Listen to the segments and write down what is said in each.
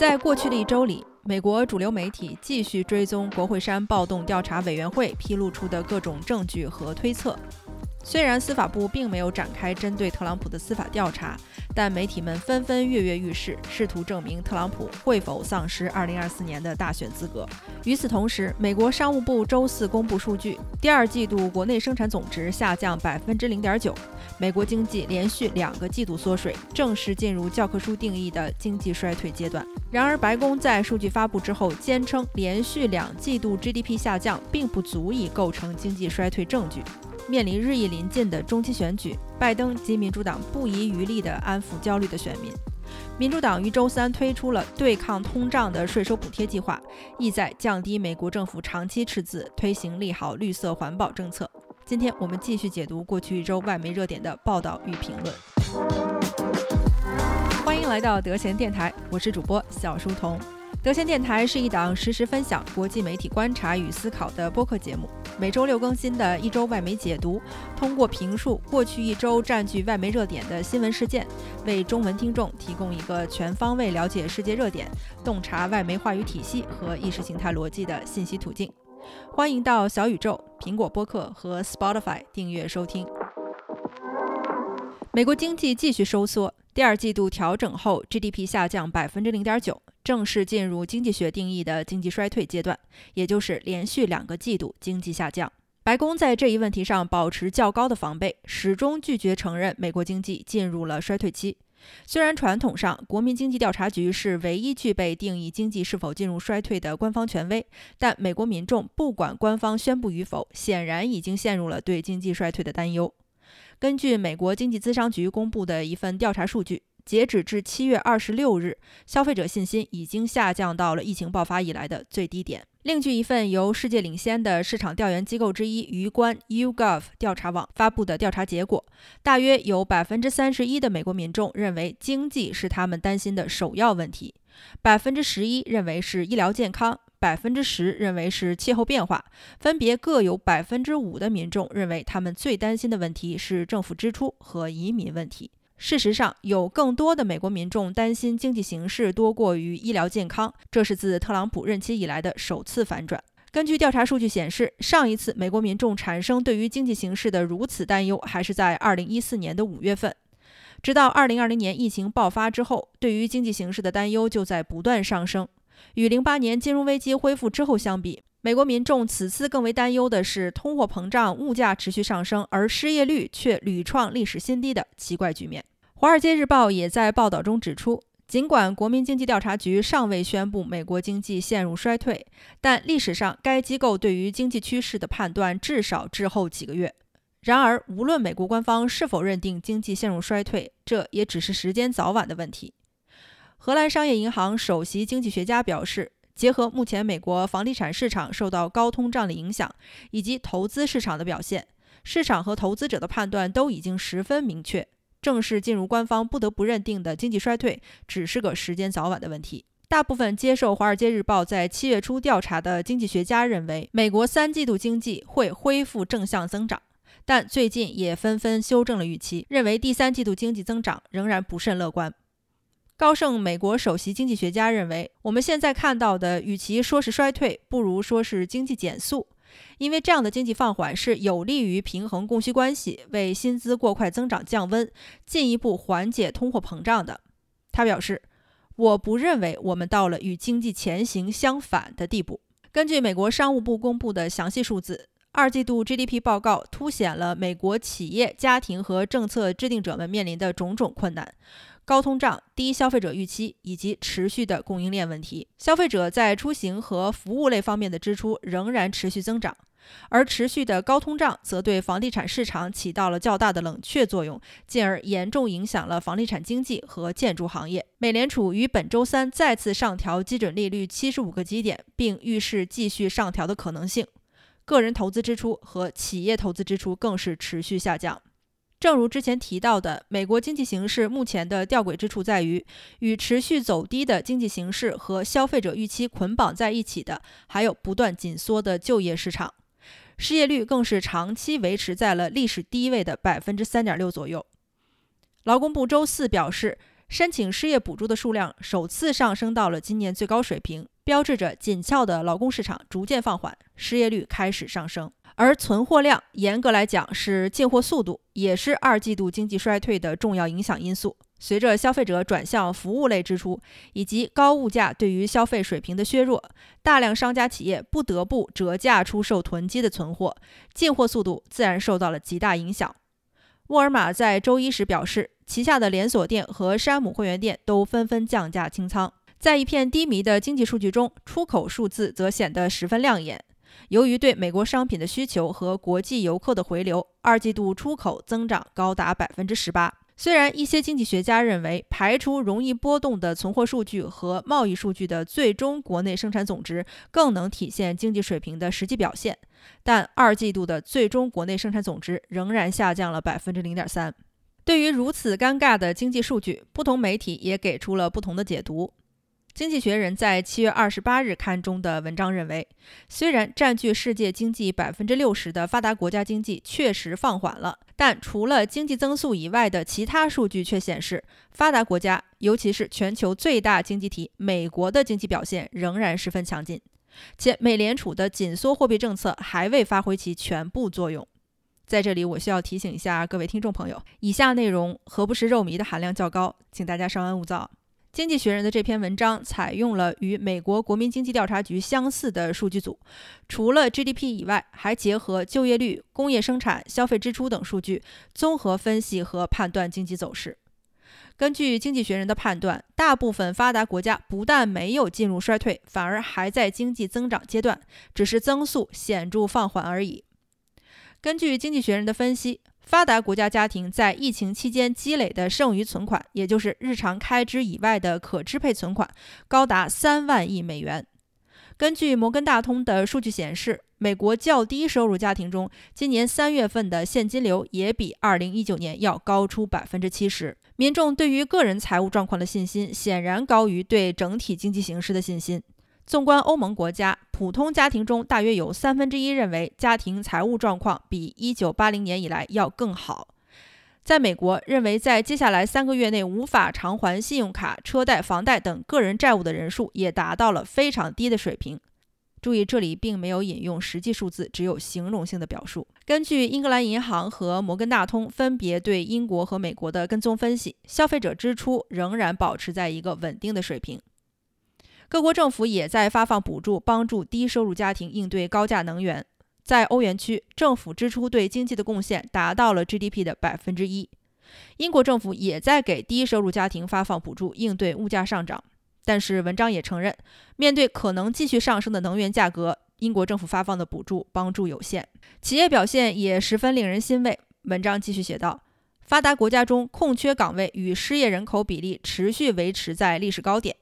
在过去的一周里，美国主流媒体继续追踪国会山暴动调查委员会披露出的各种证据和推测。虽然司法部并没有展开针对特朗普的司法调查，但媒体们纷纷跃跃欲试，试图证明特朗普会否丧失2024年的大选资格。与此同时，美国商务部周四公布数据，第二季度国内生产总值下降百分之零点九，美国经济连续两个季度缩水，正式进入教科书定义的经济衰退阶段。然而，白宫在数据发布之后坚称，连续两季度 GDP 下降并不足以构成经济衰退证据。面临日益临近的中期选举，拜登及民主党不遗余力地安抚焦虑的选民。民主党于周三推出了对抗通胀的税收补贴计划，意在降低美国政府长期赤字，推行利好绿色环保政策。今天我们继续解读过去一周外媒热点的报道与评论。欢迎来到德贤电台，我是主播小书童。德贤电台是一档实时分享国际媒体观察与思考的播客节目，每周六更新的一周外媒解读，通过评述过去一周占据外媒热点的新闻事件，为中文听众提供一个全方位了解世界热点、洞察外媒话语体系和意识形态逻辑的信息途径。欢迎到小宇宙、苹果播客和 Spotify 订阅收听。美国经济继续收缩，第二季度调整后 GDP 下降百分之零点九。正式进入经济学定义的经济衰退阶段，也就是连续两个季度经济下降。白宫在这一问题上保持较高的防备，始终拒绝承认美国经济进入了衰退期。虽然传统上国民经济调查局是唯一具备定义经济是否进入衰退的官方权威，但美国民众不管官方宣布与否，显然已经陷入了对经济衰退的担忧。根据美国经济咨商局公布的一份调查数据。截止至七月二十六日，消费者信心已经下降到了疫情爆发以来的最低点。另据一份由世界领先的市场调研机构之一——鱼观 （YouGov） 调查网发布的调查结果，大约有百分之三十一的美国民众认为经济是他们担心的首要问题，百分之十一认为是医疗健康，百分之十认为是气候变化，分别各有百分之五的民众认为他们最担心的问题是政府支出和移民问题。事实上，有更多的美国民众担心经济形势多过于医疗健康，这是自特朗普任期以来的首次反转。根据调查数据显示，上一次美国民众产生对于经济形势的如此担忧，还是在2014年的五月份。直到2020年疫情爆发之后，对于经济形势的担忧就在不断上升。与08年金融危机恢复之后相比，美国民众此次更为担忧的是通货膨胀、物价持续上升，而失业率却屡创历史新低的奇怪局面。《华尔街日报》也在报道中指出，尽管国民经济调查局尚未宣布美国经济陷入衰退，但历史上该机构对于经济趋势的判断至少滞后几个月。然而，无论美国官方是否认定经济陷入衰退，这也只是时间早晚的问题。荷兰商业银行首席经济学家表示，结合目前美国房地产市场受到高通胀的影响，以及投资市场的表现，市场和投资者的判断都已经十分明确。正式进入官方不得不认定的经济衰退，只是个时间早晚的问题。大部分接受《华尔街日报》在七月初调查的经济学家认为，美国三季度经济会恢复正向增长，但最近也纷纷修正了预期，认为第三季度经济增长仍然不甚乐观。高盛美国首席经济学家认为，我们现在看到的，与其说是衰退，不如说是经济减速。因为这样的经济放缓是有利于平衡供需关系，为薪资过快增长降温，进一步缓解通货膨胀的。他表示：“我不认为我们到了与经济前行相反的地步。”根据美国商务部公布的详细数字，二季度 GDP 报告凸显了美国企业、家庭和政策制定者们面临的种种困难。高通胀、低消费者预期以及持续的供应链问题，消费者在出行和服务类方面的支出仍然持续增长，而持续的高通胀则对房地产市场起到了较大的冷却作用，进而严重影响了房地产经济和建筑行业。美联储于本周三再次上调基准利率七十五个基点，并预示继续上调的可能性。个人投资支出和企业投资支出更是持续下降。正如之前提到的，美国经济形势目前的吊诡之处在于，与持续走低的经济形势和消费者预期捆绑在一起的，还有不断紧缩的就业市场，失业率更是长期维持在了历史低位的百分之三点六左右。劳工部周四表示，申请失业补助的数量首次上升到了今年最高水平，标志着紧俏的劳工市场逐渐放缓，失业率开始上升。而存货量，严格来讲是进货速度，也是二季度经济衰退的重要影响因素。随着消费者转向服务类支出，以及高物价对于消费水平的削弱，大量商家企业不得不折价出售囤积的存货，进货速度自然受到了极大影响。沃尔玛在周一时表示，旗下的连锁店和山姆会员店都纷纷降价清仓。在一片低迷的经济数据中，出口数字则显得十分亮眼。由于对美国商品的需求和国际游客的回流，二季度出口增长高达百分之十八。虽然一些经济学家认为，排除容易波动的存货数据和贸易数据的最终国内生产总值更能体现经济水平的实际表现，但二季度的最终国内生产总值仍然下降了百分之零点三。对于如此尴尬的经济数据，不同媒体也给出了不同的解读。经济学人在七月二十八日刊中的文章认为，虽然占据世界经济百分之六十的发达国家经济确实放缓了，但除了经济增速以外的其他数据却显示，发达国家，尤其是全球最大经济体美国的经济表现仍然十分强劲，且美联储的紧缩货币政策还未发挥其全部作用。在这里，我需要提醒一下各位听众朋友，以下内容何不食肉糜的含量较高，请大家稍安勿躁。经济学人的这篇文章采用了与美国国民经济调查局相似的数据组，除了 GDP 以外，还结合就业率、工业生产、消费支出等数据，综合分析和判断经济走势。根据经济学人的判断，大部分发达国家不但没有进入衰退，反而还在经济增长阶段，只是增速显著放缓而已。根据经济学人的分析。发达国家家庭在疫情期间积累的剩余存款，也就是日常开支以外的可支配存款，高达三万亿美元。根据摩根大通的数据显示，美国较低收入家庭中，今年三月份的现金流也比二零一九年要高出百分之七十。民众对于个人财务状况的信心，显然高于对整体经济形势的信心。纵观欧盟国家，普通家庭中大约有三分之一认为家庭财务状况比1980年以来要更好。在美国，认为在接下来三个月内无法偿还信用卡、车贷、房贷等个人债务的人数也达到了非常低的水平。注意，这里并没有引用实际数字，只有形容性的表述。根据英格兰银行和摩根大通分别对英国和美国的跟踪分析，消费者支出仍然保持在一个稳定的水平。各国政府也在发放补助，帮助低收入家庭应对高价能源。在欧元区，政府支出对经济的贡献达到了 GDP 的百分之一。英国政府也在给低收入家庭发放补助，应对物价上涨。但是，文章也承认，面对可能继续上升的能源价格，英国政府发放的补助帮助有限。企业表现也十分令人欣慰。文章继续写道：发达国家中空缺岗位与失业人口比例持续维持在历史高点。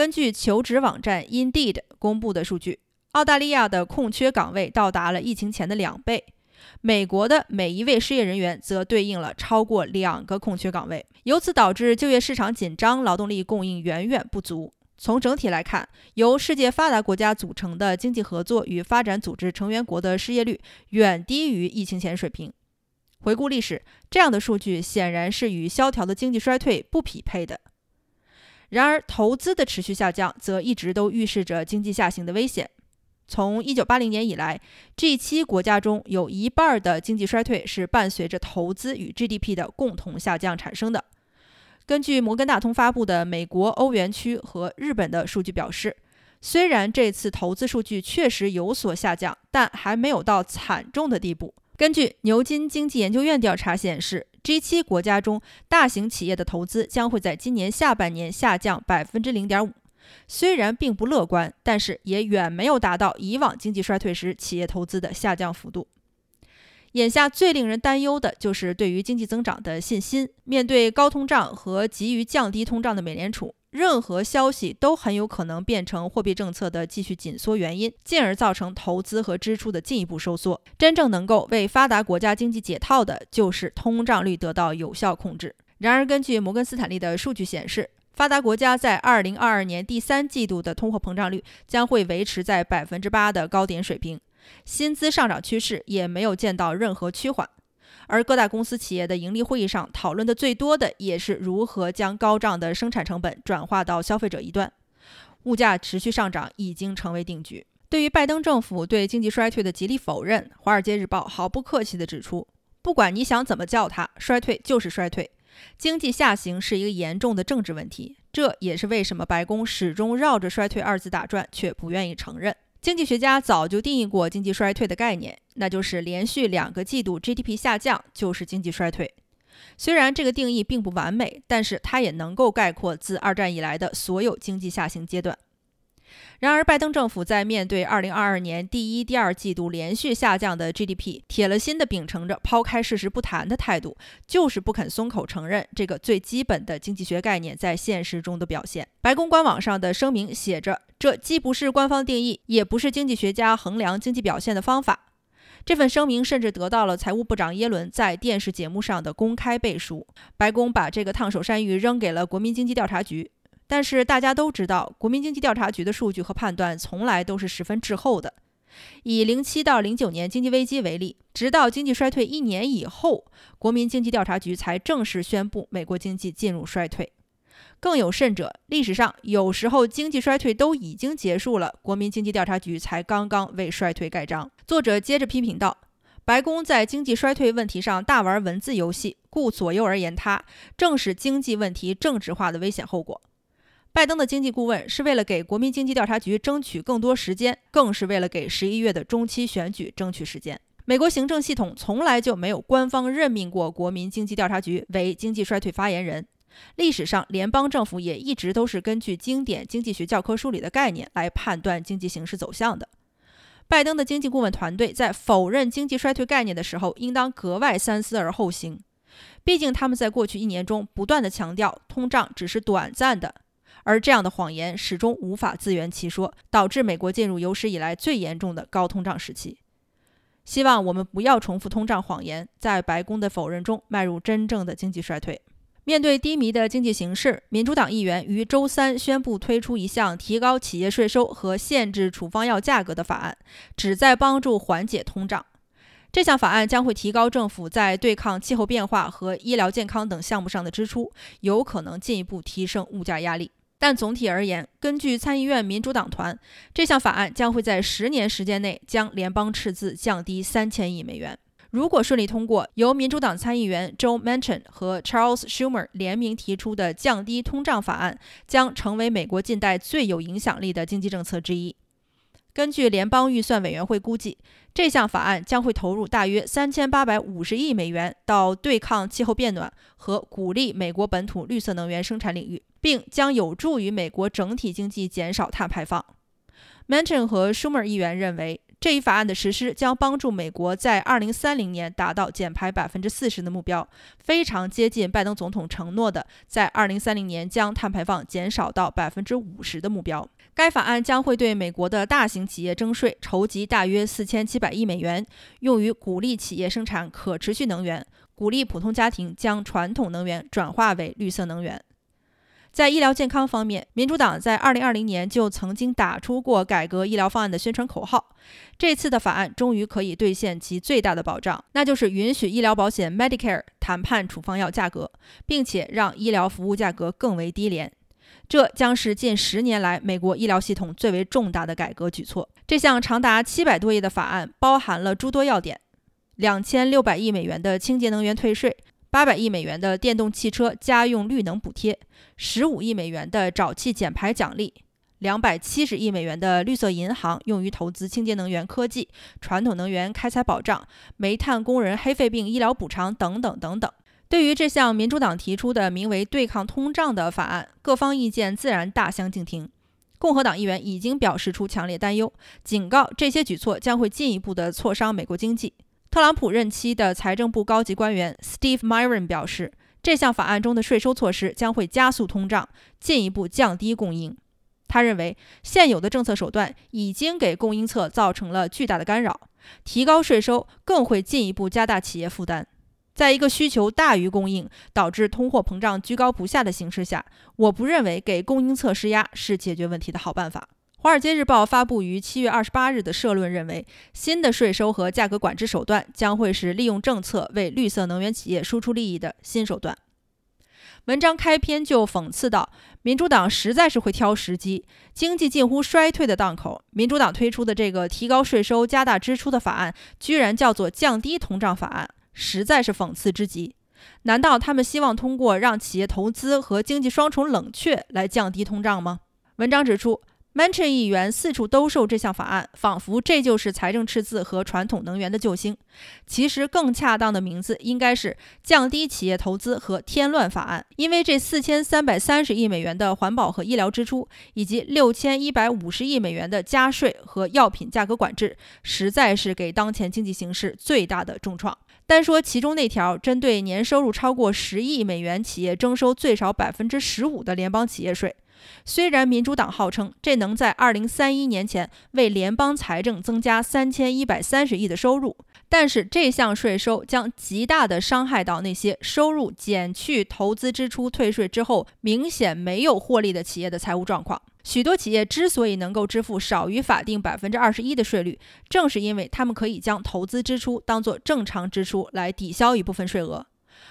根据求职网站 Indeed 公布的数据，澳大利亚的空缺岗位到达了疫情前的两倍，美国的每一位失业人员则对应了超过两个空缺岗位，由此导致就业市场紧张，劳动力供应远远不足。从整体来看，由世界发达国家组成的经济合作与发展组织成员国的失业率远低于疫情前水平。回顾历史，这样的数据显然是与萧条的经济衰退不匹配的。然而，投资的持续下降则一直都预示着经济下行的危险。从1980年以来，G7 国家中有一半的经济衰退是伴随着投资与 GDP 的共同下降产生的。根据摩根大通发布的美国、欧元区和日本的数据表示，虽然这次投资数据确实有所下降，但还没有到惨重的地步。根据牛津经济研究院调查显示，G7 国家中大型企业的投资将会在今年下半年下降百分之零点五。虽然并不乐观，但是也远没有达到以往经济衰退时企业投资的下降幅度。眼下最令人担忧的就是对于经济增长的信心。面对高通胀和急于降低通胀的美联储。任何消息都很有可能变成货币政策的继续紧缩原因，进而造成投资和支出的进一步收缩。真正能够为发达国家经济解套的，就是通胀率得到有效控制。然而，根据摩根斯坦利的数据显示，发达国家在2022年第三季度的通货膨胀率将会维持在百分之八的高点水平，薪资上涨趋势也没有见到任何趋缓。而各大公司企业的盈利会议上讨论的最多的，也是如何将高涨的生产成本转化到消费者一端。物价持续上涨已经成为定局。对于拜登政府对经济衰退的极力否认，《华尔街日报》毫不客气地指出：“不管你想怎么叫它，衰退就是衰退。经济下行是一个严重的政治问题，这也是为什么白宫始终绕着衰退二字打转，却不愿意承认。经济学家早就定义过经济衰退的概念，那就是连续两个季度 GDP 下降就是经济衰退。虽然这个定义并不完美，但是它也能够概括自二战以来的所有经济下行阶段。”然而，拜登政府在面对2022年第一、第二季度连续下降的 GDP，铁了心地秉承着抛开事实不谈的态度，就是不肯松口承认这个最基本的经济学概念在现实中的表现。白宫官网上的声明写着：“这既不是官方定义，也不是经济学家衡量经济表现的方法。”这份声明甚至得到了财务部长耶伦在电视节目上的公开背书。白宫把这个烫手山芋扔给了国民经济调查局。但是大家都知道，国民经济调查局的数据和判断从来都是十分滞后的。以零七到零九年经济危机为例，直到经济衰退一年以后，国民经济调查局才正式宣布美国经济进入衰退。更有甚者，历史上有时候经济衰退都已经结束了，国民经济调查局才刚刚为衰退盖章。作者接着批评道：“白宫在经济衰退问题上大玩文字游戏，顾左右而言他，正是经济问题政治化的危险后果。”拜登的经济顾问是为了给国民经济调查局争取更多时间，更是为了给十一月的中期选举争取时间。美国行政系统从来就没有官方任命过国民经济调查局为经济衰退发言人。历史上，联邦政府也一直都是根据经典经济学教科书里的概念来判断经济形势走向的。拜登的经济顾问团队在否认经济衰退概念的时候，应当格外三思而后行。毕竟，他们在过去一年中不断地强调通胀只是短暂的。而这样的谎言始终无法自圆其说，导致美国进入有史以来最严重的高通胀时期。希望我们不要重复通胀谎言，在白宫的否认中迈入真正的经济衰退。面对低迷的经济形势，民主党议员于周三宣布推出一项提高企业税收和限制处方药价格的法案，旨在帮助缓解通胀。这项法案将会提高政府在对抗气候变化和医疗健康等项目上的支出，有可能进一步提升物价压力。但总体而言，根据参议院民主党团，这项法案将会在十年时间内将联邦赤字降低三千亿美元。如果顺利通过，由民主党参议员 Joe Manchin 和 Charles Schumer 联名提出的降低通胀法案，将成为美国近代最有影响力的经济政策之一。根据联邦预算委员会估计，这项法案将会投入大约三千八百五十亿美元到对抗气候变暖和鼓励美国本土绿色能源生产领域。并将有助于美国整体经济减少碳排放。Manchin 和 Schumer 议员认为，这一法案的实施将帮助美国在2030年达到减排40%的目标，非常接近拜登总统承诺的在2030年将碳排放减少到50%的目标。该法案将会对美国的大型企业征税，筹集大约4700亿美元，用于鼓励企业生产可持续能源，鼓励普通家庭将传统能源转化为绿色能源。在医疗健康方面，民主党在2020年就曾经打出过改革医疗方案的宣传口号。这次的法案终于可以兑现其最大的保障，那就是允许医疗保险 Medicare 谈判处方药价格，并且让医疗服务价格更为低廉。这将是近十年来美国医疗系统最为重大的改革举措。这项长达七百多页的法案包含了诸多要点：两千六百亿美元的清洁能源退税。八百亿美元的电动汽车家用绿能补贴，十五亿美元的沼气减排奖励，两百七十亿美元的绿色银行用于投资清洁能源科技、传统能源开采保障、煤炭工人黑肺病医疗补偿等等等等。对于这项民主党提出的名为“对抗通胀”的法案，各方意见自然大相径庭。共和党议员已经表示出强烈担忧，警告这些举措将会进一步的挫伤美国经济。特朗普任期的财政部高级官员 Steve Myron 表示，这项法案中的税收措施将会加速通胀，进一步降低供应。他认为，现有的政策手段已经给供应侧造成了巨大的干扰，提高税收更会进一步加大企业负担。在一个需求大于供应，导致通货膨胀居高不下的形势下，我不认为给供应侧施压是解决问题的好办法。华尔街日报发布于七月二十八日的社论认为，新的税收和价格管制手段将会是利用政策为绿色能源企业输出利益的新手段。文章开篇就讽刺道：“民主党实在是会挑时机，经济近乎衰退的档口，民主党推出的这个提高税收、加大支出的法案，居然叫做降低通胀法案，实在是讽刺之极。难道他们希望通过让企业投资和经济双重冷却来降低通胀吗？”文章指出。Manchin 议员四处兜售这项法案，仿佛这就是财政赤字和传统能源的救星。其实更恰当的名字应该是“降低企业投资和添乱法案”，因为这四千三百三十亿美元的环保和医疗支出，以及六千一百五十亿美元的加税和药品价格管制，实在是给当前经济形势最大的重创。单说其中那条针对年收入超过十亿美元企业征收最少百分之十五的联邦企业税。虽然民主党号称这能在二零三一年前为联邦财政增加三千一百三十亿的收入，但是这项税收将极大地伤害到那些收入减去投资支出退税之后明显没有获利的企业的财务状况。许多企业之所以能够支付少于法定百分之二十一的税率，正是因为他们可以将投资支出当作正常支出来抵消一部分税额。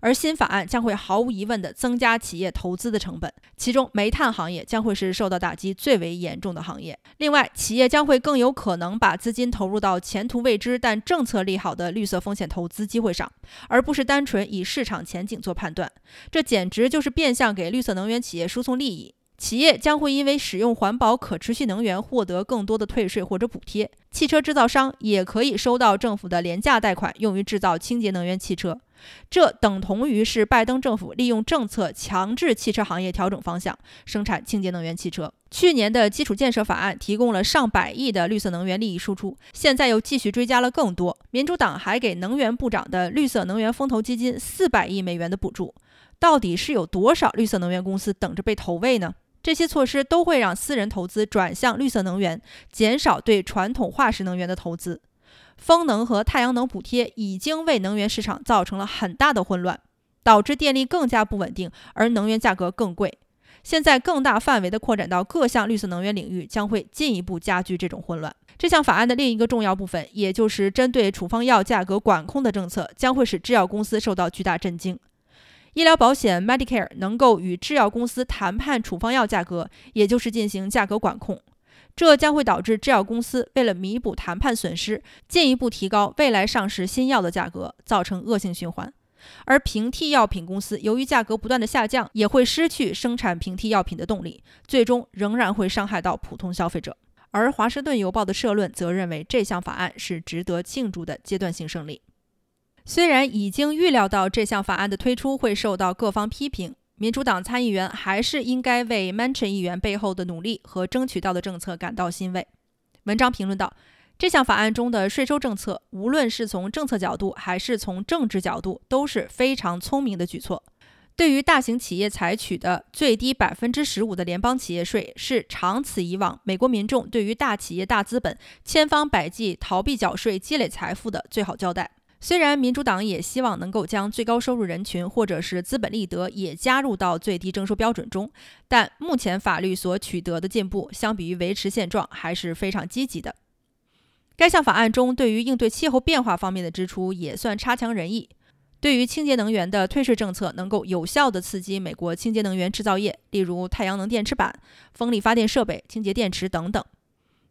而新法案将会毫无疑问地增加企业投资的成本，其中煤炭行业将会是受到打击最为严重的行业。另外，企业将会更有可能把资金投入到前途未知但政策利好的绿色风险投资机会上，而不是单纯以市场前景做判断。这简直就是变相给绿色能源企业输送利益。企业将会因为使用环保可持续能源获得更多的退税或者补贴。汽车制造商也可以收到政府的廉价贷款，用于制造清洁能源汽车。这等同于是拜登政府利用政策强制汽车行业调整方向，生产清洁能源汽车。去年的基础建设法案提供了上百亿的绿色能源利益输出，现在又继续追加了更多。民主党还给能源部长的绿色能源风投基金四百亿美元的补助。到底是有多少绿色能源公司等着被投喂呢？这些措施都会让私人投资转向绿色能源，减少对传统化石能源的投资。风能和太阳能补贴已经为能源市场造成了很大的混乱，导致电力更加不稳定，而能源价格更贵。现在更大范围的扩展到各项绿色能源领域，将会进一步加剧这种混乱。这项法案的另一个重要部分，也就是针对处方药价格管控的政策，将会使制药公司受到巨大震惊。医疗保险 Medicare 能够与制药公司谈判处方药价格，也就是进行价格管控。这将会导致制药公司为了弥补谈判损失，进一步提高未来上市新药的价格，造成恶性循环。而平替药品公司由于价格不断的下降，也会失去生产平替药品的动力，最终仍然会伤害到普通消费者。而华盛顿邮报的社论则认为，这项法案是值得庆祝的阶段性胜利。虽然已经预料到这项法案的推出会受到各方批评。民主党参议员还是应该为 Manchin 议员背后的努力和争取到的政策感到欣慰。文章评论道：“这项法案中的税收政策，无论是从政策角度还是从政治角度，都是非常聪明的举措。对于大型企业采取的最低百分之十五的联邦企业税，是长此以往美国民众对于大企业大资本千方百计逃避缴税、积累财富的最好交代。”虽然民主党也希望能够将最高收入人群或者是资本利得也加入到最低征收标准中，但目前法律所取得的进步，相比于维持现状还是非常积极的。该项法案中对于应对气候变化方面的支出也算差强人意。对于清洁能源的退税政策，能够有效地刺激美国清洁能源制造业，例如太阳能电池板、风力发电设备、清洁电池等等。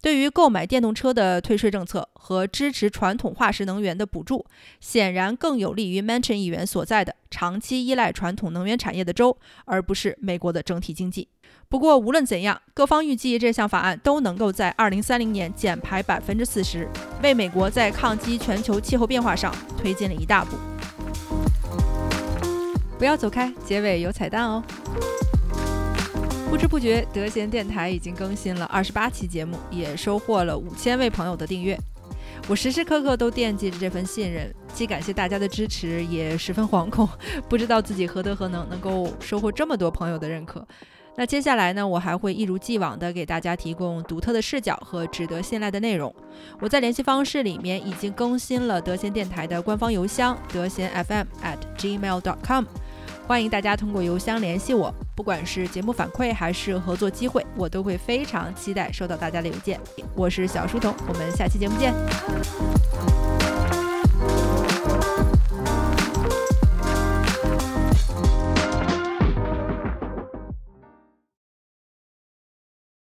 对于购买电动车的退税政策和支持传统化石能源的补助，显然更有利于 Manchin 议员所在的长期依赖传统能源产业的州，而不是美国的整体经济。不过，无论怎样，各方预计这项法案都能够在2030年减排百分之四十，为美国在抗击全球气候变化上推进了一大步。不要走开，结尾有彩蛋哦。不知不觉，德贤电台已经更新了二十八期节目，也收获了五千位朋友的订阅。我时时刻刻都惦记着这份信任，既感谢大家的支持，也十分惶恐，不知道自己何德何能，能够收获这么多朋友的认可。那接下来呢，我还会一如既往的给大家提供独特的视角和值得信赖的内容。我在联系方式里面已经更新了德贤电台的官方邮箱：德贤 FM at gmail dot com，欢迎大家通过邮箱联系我。不管是节目反馈还是合作机会，我都会非常期待收到大家的邮件。我是小书童，我们下期节目见。